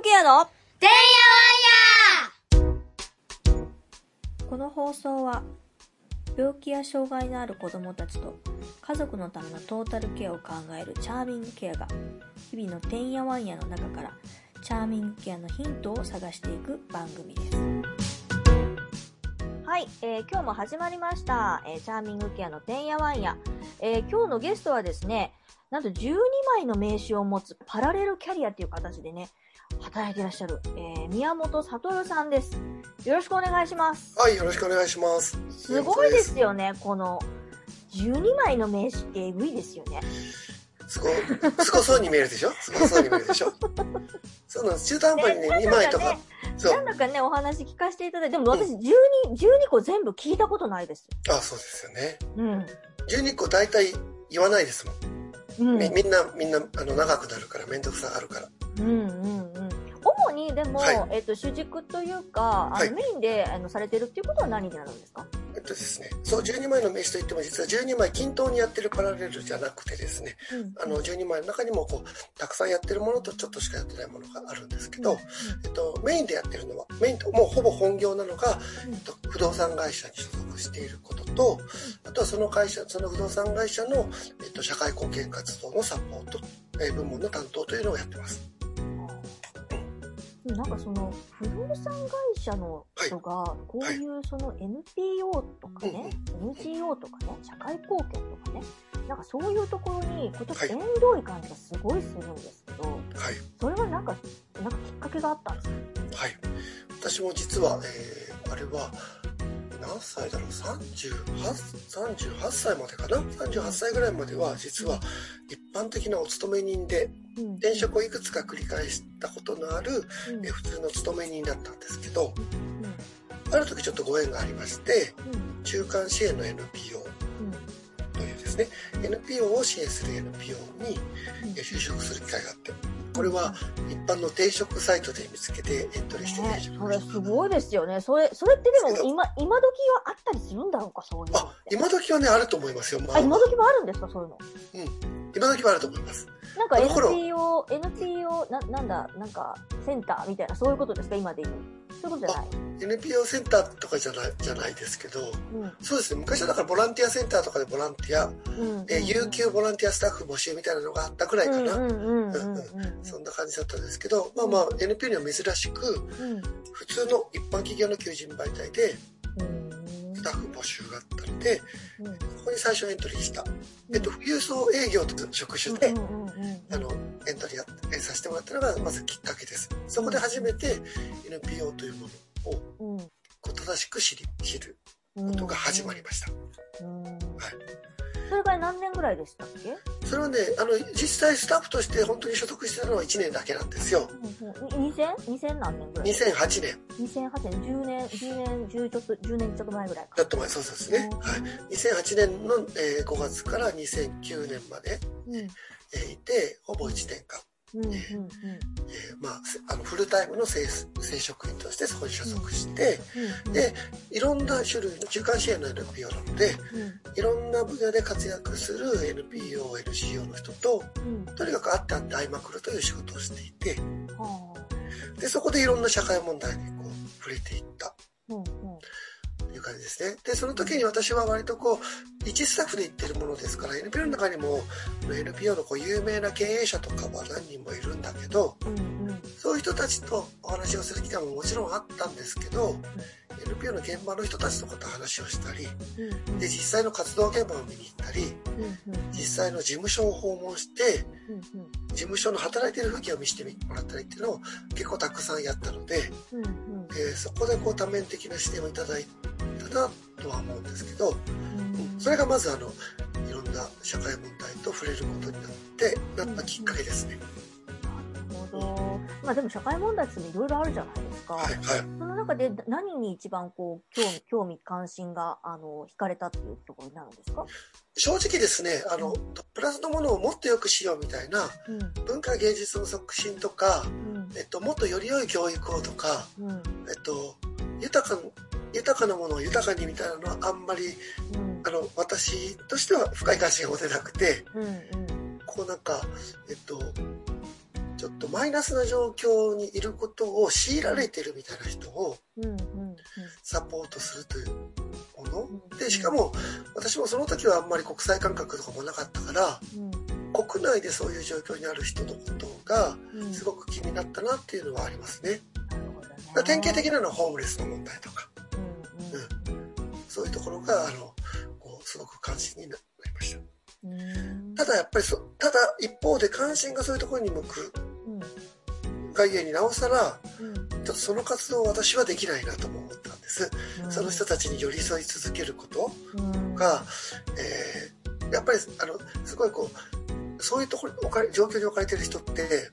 グケアのてんや。わんやこの放送は病気や障害のある子どもたちと家族のためのトータルケアを考えるチャーミングケアが日々のてんやわんやの中からチャーミングケアのヒントを探していく番組です。はい、えー今日も始まりました、えーチャーミングケアのてんやわんや、えー今日のゲストはですねなんと12枚の名刺を持つパラレルキャリアっていう形でね働いていらっしゃる、えー宮本悟さんですよろしくお願いしますはい、よろしくお願いします。すごいですよね、この12枚の名刺ってえぐいですよね。すご、すごそうに見えるでしょ？すごそうに見えるでしょ？そうなんです。中途半端にね、ね2枚とかなんだかね、お話聞かせていただいて、でも私12、12個全部聞いたことないです。あ、そうですよね。うん。12個大体言わないですもん。うん。みみんな、みんな、あの、長くなるから、めんどくさがあるから。うんうんうん。主にでも、はいえっ、と、主軸というか、あの、はいメインであのされてるっていうことは何になるんですか？えっとですね、そう、12枚の名刺といっても、実は12枚均等にやってるパラレルじゃなくてですね、うん。あの、12枚の中にも、こう、たくさんやってるものとちょっとしかやってないものがあるんですけど、えっと、メインでやってるのは、メインと、もうほぼ本業なのが、うん。えっと、不動産会社に所属していることと、あとはその会社、その不動産会社の、えっと、社会貢献活動のサポート、えー部門の担当というのをやってます。なんかその不動産会社の人がこういうその NPO とかね、NGO とかね社会貢献とかねなんかそういうところにこうちょっとはい縁遠い感じがすごいするんですけど、はい。それはなんかなんかきっかけがあったんですか？はい。私も実は、えーあれは、何歳だろう ?38、38歳までかな ?38 歳ぐらいまでは、実は一般的なお勤め人で、うん。転職をいくつか繰り返したことのある、うん。えー普通の勤め人だったんですけど、うんある時ちょっとご縁がありまして、うん。中間支援の NPO というですね、NPO を支援する NPO に就職する機会があって、これは一般の転職サイトで見つけてエントリーして転ね、職それすごいですよね。それそれってでも今今時はあったりするんだろうかそういうあ、て。今時はね、あると思いますよ。まあ。今時もあるんですかそういうの？今時はあると思います。なんか NPO、NPO、な、なんだ、なんか、センターみたいな、そういうことですか？今で言う。そういうことじゃない。NPO センターとかじゃない、じゃないですけど、うん。そうですね、昔はだからボランティアセンターとかでボランティア、うん。えー有給ボランティアスタッフ募集みたいなのがあったぐらいかな。うんうんうんうんそんな感じだったんですけど、まあまあ NPO には珍しく、うん。うん。普通の一般企業の求人媒体でうん募集があったので、うんここに最初エントリーした。えっと、郵送営業と職種で、うんうんうんあの、エントリーさせてもらったのが、まずきっかけです。そこで初めて NPO というものをうんこう正しく知り、知るうんことが始まりました。うんはい。それから何年ぐらいでしたっけ？それはね、あの、実際スタッフとして本当に所属してたのは1年だけなんですよ。うんうん ?2000? 2000何年ぐらい？2008年。2008年、10年、10年、10ちょっと、10年ちょっと前ぐらいか。ちょっと前、そうそうですね。はい。2008年の、えー5月から2009年まで、うん。えーいて、ほぼ1年間、うんうんうん。えーまあ、せあの、フルタイムの正正職員としてそこに所属して、うんで、いろんな種類の中間支援の NPO なので、うんいろんな分野で活躍する NPO、NCO の人と、うん。とにかく会って会って会いまくるという仕事をしていて、はあ。で、そこでいろんな社会問題にこう、触れていったいう感じですね。で、その時に私は割とこう、一スタッフで行ってるものですから、NPO の中にも、NPO のこう有名な経営者とかは何人もいるんだけど、うん人たちとお話をする機会ももちろんあったんですけど、NPO の現場の人たちとかと話をしたり、うんで、実際の活動現場を見に行ったり、うんうん。実際の事務所を訪問して、うんうん。事務所の働いてる風景を見せてもらったりっていうのを結構たくさんやったので、うんうんえーそこでこう多面的な視点をいただいたなとは思うんですけど、うんそれがまずあのいろんな社会問題と触れることになってなったきっかけですね。まあでも社会問題っていろいろあるじゃないですか。はいはい。その中で何に一番こう興味興味関心があの惹かれたっていうところになるんですか？正直ですね、あのプラスのものをもっと良くしようみたいなうん文化芸術の促進とか、うんえっともっとより良い教育をとか、うんえっと豊か豊かなものを豊かにみたいなのはあんまりうんあの私としては深い関心が持てなくて、うんうんこうなんかえっとちょっとマイナスな状況にいることを強いられてるみたいな人をうんうんうんサポートするというもの。うんでしかも私もその時はあんまり国際感覚とかもなかったから国内でそういう状況にある人のことがうん。うんすごく気になったなっていうのはありますね。なるほどね典型的なのはホームレスの問題とか。うんそういうところがあのこうすごく関心になりました。うん。うんただやっぱりそただ一方で関心がそういうところに向くうんがゆえになおさらうん。ちょっとその活動を私はできないなとも思ったんです。うん。その人たちに寄り添い続けることうん。が、えーやっぱりあのすごいこうそういうところかれ状況に置かれてる人って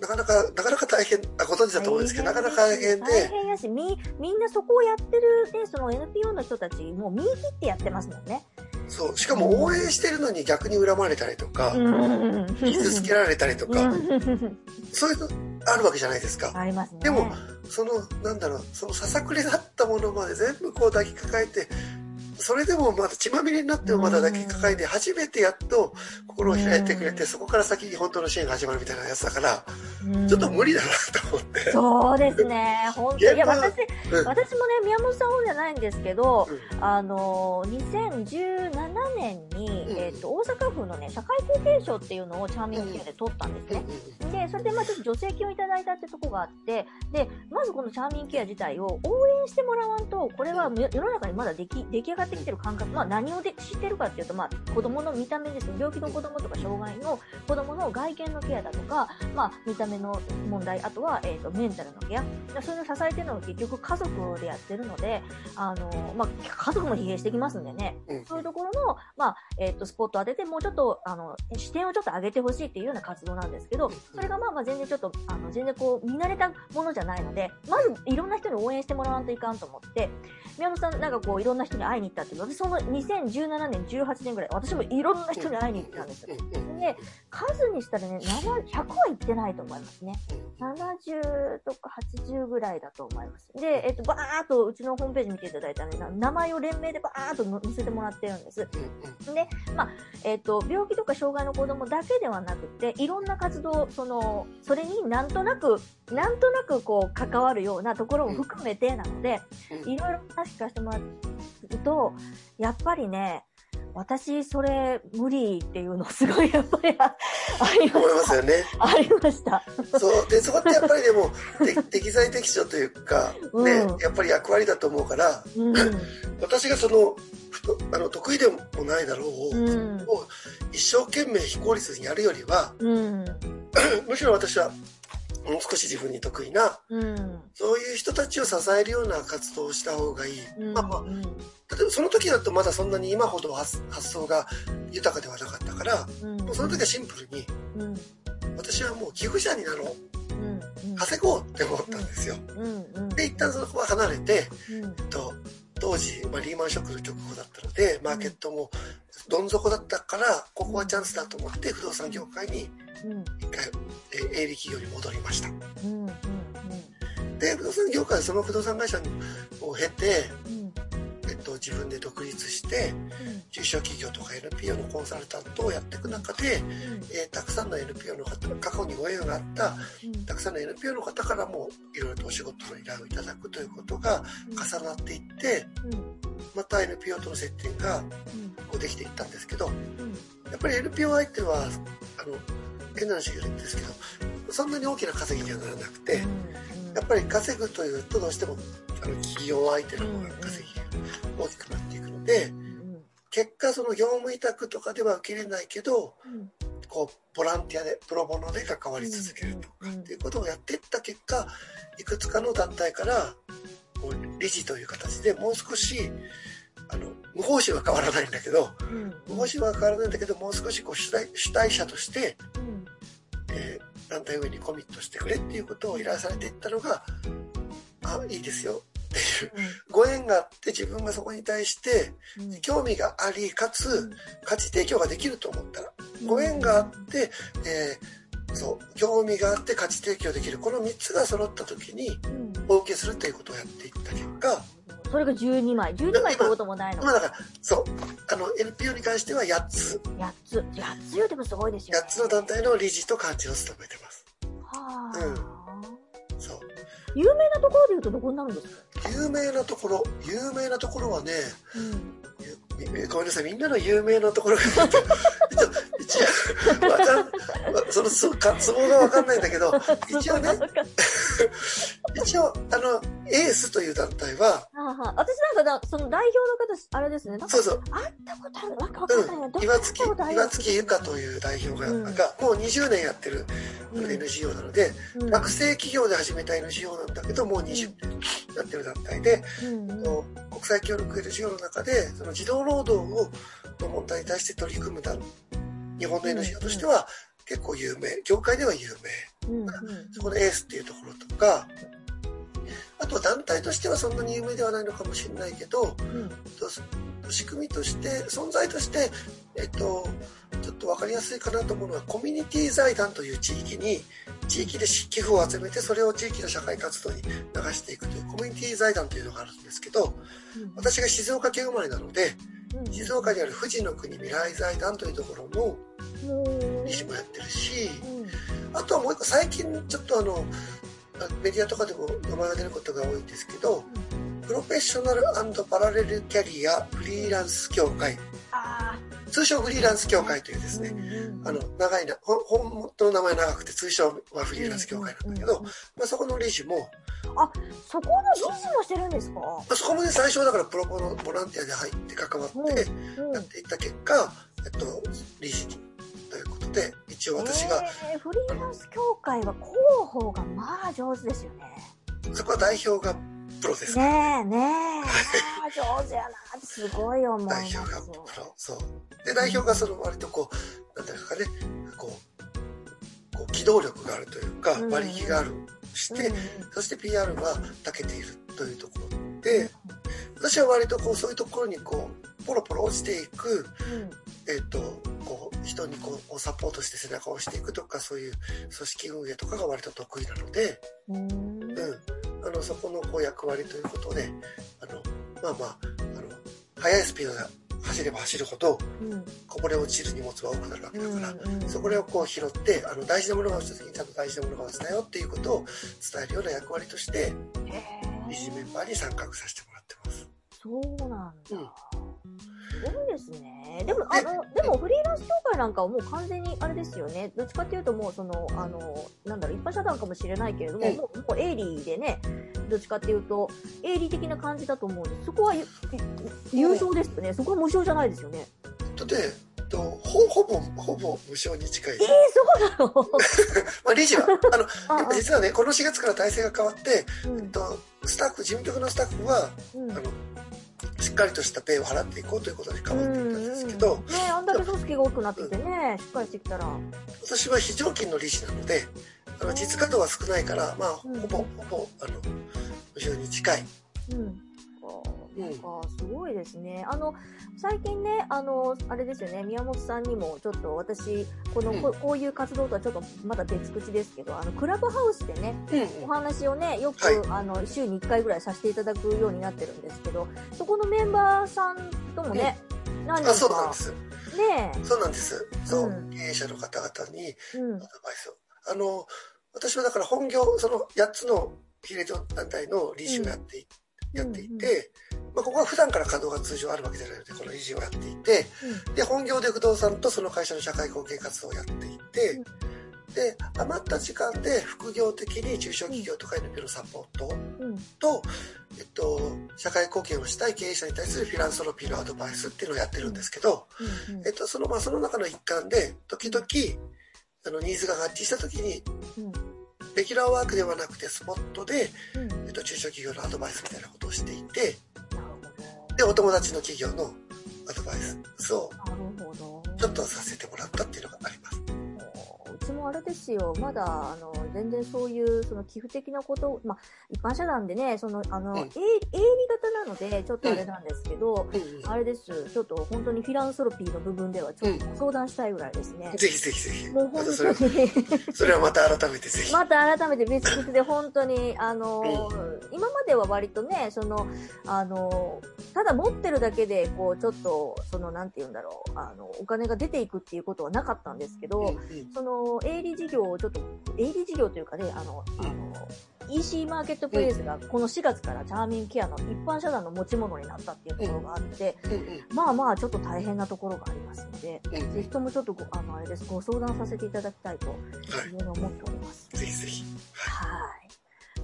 なかなかなかなか大変あご存知だと思うんですけどなかなか大変大で変やしみみんなそこをやってるねその NPO の人たちもう見切ってやってますもんねそう。しかも応援してるのに逆に恨まれたりとか、うん。傷つけられたりとか、うん。そういうのあるわけじゃないですか。ありますね。でもそのなんだろうそのささくれだったものまで全部こう抱きかかえてそれでもまだ血まみれになってもまだ抱きかかえて初めてやっと心を開いてくれてそこから先に本当の支援が始まるみたいなやつだからうん。ちょっと無理だなと思って。そうですね。本当現場いや私うん。私もね宮本さんほどじゃないんですけどうん。あの2017年に、うん。えっと大阪府のね社会貢献賞っていうのをチャーミングケアで取ったんですね、で、それでまあちょっと助成金をいただいたってとこがあって、で、まずこのチャーミンケア自体を応援してもらわんと、これは世世の中にまだでき出来上がってきてる感覚、まあ何をで知ってるかっていうと、まあ子供の見た目ですね、病気の子供とか障害の子供の外見のケアだとか、まあ見た目の問題、あとは、えっ、と、メンタルのケア。そういうのを支えてるのは結局家族でやってるので、あの、まあ家族も疲弊してきますんでね、うん。そういうところの、まあ、えっ、と、スポットを当てて、もうちょっと、あの、視点をちょっと上げてほしいっていうような活動なんですけど、それがまあまあ全然ちょっと、あの、全然こう、見慣れたものじゃないので、まずいろんな人に応援してもらわんといかんと思って、宮本さんなんかこう、いろんな人に会いに行ったって私その2017年、18年ぐらい、私もいろんな人に会いに行ったんです。で、数にしたらね、7 100は行ってないと思いますね。70とか80ぐらいだと思います。で、えっと、バーっとうちのホームページ見ていただいたらね、な名前を連名でバーっと載せてもらってるんです。で、まあ、えっと、病気とか障害の子供だけではなくて、いろんな活動、その、それになんとなく、なんとなくこう、関わるようなところも含めてなので、いろいろ話聞かせてもらうと、やっぱりね、私、それ、無理っていうの、すごい、やっぱりあありました。ね。ありました。そう。で、そこってやっぱりでも、て 適材適所というか、ね、うんやっぱり役割だと思うから、うん。私がその、あの得意でもないだろう、うん。を一生懸命非効率にやるよりは、うん。むしろ私はもう少し自分に得意な、うん。そういう人たちを支えるような活動をした方がいい。うん。まあまあ、例えばその時だとまだそんなに今ほど発発想が豊かではなかったから、うん。もうその時はシンプルに、うん。私はもう寄付者になろう。うん。稼ごうって思ったんですよ。で、一旦そこは離れて、うん。と当時、まあ、リーマンショックの直後だったので、マーケットもどん底だったから、ここはチャンスだと思って、不動産業界にうん。一回、えー営利企業に戻りました。うん。うん。で、不動産業界、その不動産会社を経て、うん。えっと、自分で独立して、中小企業とか NPO のコンサルタントをやっていく中で、えーたくさんの NPO の方、過去にご縁があった、たくさんの NPO の方からも、いろいろとお仕事の依頼をいただくということが重なっていって、また NPO との接点がこうできていったんですけど、やっぱり NPO 相手は、あの、変な話言うんですけど、そんなに大きな稼ぎにはならなくて、やっぱり稼ぐというとどうしても、あの、企業相手の方が稼ぎが大きくなっていくので、結果その業務委託とかでは受けれないけど、こう、ボランティアで、プロボノで関わり続けるとかっていうことをやっていった結果、いくつかの団体から、こう理事という形でもう少し、あの、無報酬は変わらないんだけど、無報酬は変わらないんだけど、もう少しこう主体、主体者として、えー団体運営にコミットしてくれっていうことを依頼されていったのが、あ、いいですよっていう、ご縁があって自分がそこに対して興味があり、かつ価値提供ができると思ったら、ご縁があって、えーそう、興味があって価値提供できる。この3つが揃った時にお受けするということをやっていった結果、それが12枚。12枚ってこともないの。今だから、そう、あの、NPO に関しては8つ、8つ。8つ言うてもすごいですよ、ね。8つの団体の理事と幹事を務めてます。うんそう。有名なところで言うとどこになるんですか？有名なところ、有名なところはね、うん。ごめんなさい、みんなの有名なところが、一応、わかん、わその、そか、ツボがわかんないんだけど、一応ね、一応、あの、エースという団体は、私なんかだ、その代表の方、あれですね。そうそう、会ったことある。わかんないな。うん、岩月岩月ゆかという代表が、うんがもう20年やってるうん NGO なので、うん学生企業で始めた NGO なんだけど、もう20年やってる団体で、うんうん。の国際協力 NGO の中で、その児童労働をの問題に対して取り組む団日本の NGO としては結構有名、業界では有名。うんうん。そこのエースっていうところとか、あとは団体としてはそんなに有名ではないのかもしれないけど、うん。と仕組みとして、存在として、えっと、ちょっとわかりやすいかなと思うのは、コミュニティ財団という地域に、地域で寄付を集めて、それを地域の社会活動に流していくというコミュニティ財団というのがあるんですけど、私が静岡県生まれなので、うん。静岡にある富士の国未来財団というところの理事もやってるし、うん。あとはもう一個、最近ちょっとあの、メディアとかでも名前が出ることが多いんですけど、プロフェッショナルパラレルキャリアフリーランス協会、あ通称フリーランス協会というですあ、ね、あの、長いな、ほん本当の名前長くて通称はフリーランス協会なんだけど、まあ、そこの理事も、そこの理事もしてるんですか？まあ、そこもね、最初はだからプロボノボランティアで入って関わってうん。やっていった結果、えっと、理事ということで、一応私が、えーフリーランス協会は広報がまあ上手ですよね。そこは代表がプロですから、ねえねえ。ま あ上手やなすごい思。代表がプロ。そう。で、代表がその割とこう、なんていうかね、こう、こう機動力があるというか、うん馬力があるして、そして PR は長けているというところで、私は割とこう、そういうところにこう、ポロポロ落ちていく、えっ、と、こう、人にこう、サポートして背中を押していくとか、そういう組織運営とかが割と得意なので、の、そこのこう役割ということで、あの、まあまあ、あの、速いスピードで走れば走るほど、うん。こぼれ落ちる荷物は多くなるわけだから、うんそこをこう拾って、あの、大事なものが落ちた時にちゃんと大事なものが落ちたよっていうことを伝えるような役割として、へ理事メンバーに参画させてもらってます。そうなんだ。うんすごいですね。でも、あの、でもフリーランス協会なんかはもう完全にあれですよね。どっちかっていうともうその、あの、なんだろう、一般社団かもしれないけれども、うんもう、もう営利でね、どっちかっていうと、営利的な感じだと思うんです。そこはゆ優勝ですよね。そこは無償じゃないですよね。とで、えっとほほぼ、ほぼ無償に近いえー、。そうなの？まあ、理事は、あの、実はね、この4月から体制が変わって、うんえっと、スタッフ、事務局のスタッフは、うんあの、しっかりとしたペイを払っていこうということに変わっていたんですけど、うんうんねあんだけ組織が大きくなってきてね、しっかりしてきたら。私は非常勤の理事なので、あの実稼働は少ないから、まあ、うんほぼ、ほぼ、あの、無償に近い。うん。なんか、すごいですね。あの、最近ね、あの、あれですよね、宮本さんにも、ちょっと私、この、うん。ここういう活動とはちょっとまだ別口ですけど、あの、クラブハウスでね、うん。お話をね、よく、はい。あの、週に1回ぐらいさせていただくようになってるんですけど、そこのメンバーさんともね、何あ、人かそうなんで、す。ねそうなんです。そう、うん。経営者の方々にうん。アドバイスを。あの、私はだから本業、その8つの比例団体の理事をやってい,、うん。やっていて、まあ、ここは普段から稼働が通常あるわけじゃないので、この理事をやっていて、で、本業で不動産とその会社の社会貢献活動をやっていて、で、余った時間で副業的に中小企業とか NPO のサポートうん、うん、と、えっと、社会貢献をしたい経営者に対するフィランソロピーのアドバイスっていうのをやってるんですけど、うんえっと、その、まあ、その中の一環で、時々、あの、ニーズが合致した時に、うん、レギュラーワークではなくて、スポットで、うん、えっと、中小企業のアドバイスみたいなことをしていて、で、お友達の企業のアドバイスを。ちょっとさせてもらったっていうのがあります。うちもあれですよ、まだ、あの、全然そういう、その寄付的なこと、まあ、一般社団でね、その、あの、うん営営利型なので、ちょっとあれなんですけど、うんうんあれです、ちょっと本当にフィランソロピーの部分では、ちょっと相談したいぐらいですね。ぜひぜひぜひ。もう本当に、それはまた改めてぜひ。また改めて別々で本当に、あの、今までは割とね、その、あの、ただ持ってるだけで、こう、ちょっと、その、なんて言うんだろう、あの、お金が出ていくっていうことはなかったんですけど、うんうんその、営営利事業をちょっと、営利事業というかね、あの、あの、EC マーケットプレイスがこの4月からチャーミングケアの一般社団の持ち物になったっていうところがあって。まあまあちょっと大変なところがありますので、うんぜひともちょっとご、あの、あれです、ご相談させていただきたいとはいいうふうに思っております。ぜひぜひ。はい。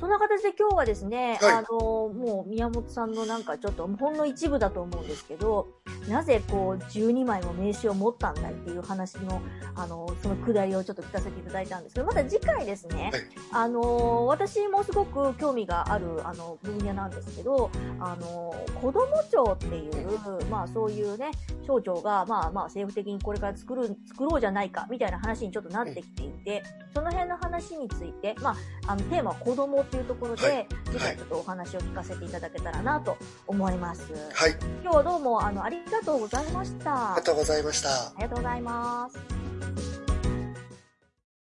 そんな形で今日はですね、はいあの、もう宮本さんのなんかちょっとほんの一部だと思うんですけど、なぜこう12枚も名刺を持ったんだいっていう話の、あの、そのくだりをちょっと聞かせていただいたんですけど、また次回ですね、はいあの、私もすごく興味がある、あの、分野なんですけど、あの、子供庁っていう、まあそういうね、省庁が、まあまあ政府的にこれから作る、作ろうじゃないか、みたいな話にちょっとなってきていて、その辺の話について、まあ、あの、テーマは子供っていうところで、はい次回ちょっとお話を聞かせていただけたらなと思います。はい。今日はどうも、あの、ありがとうございました。ありがとうございました。ありがとうございます。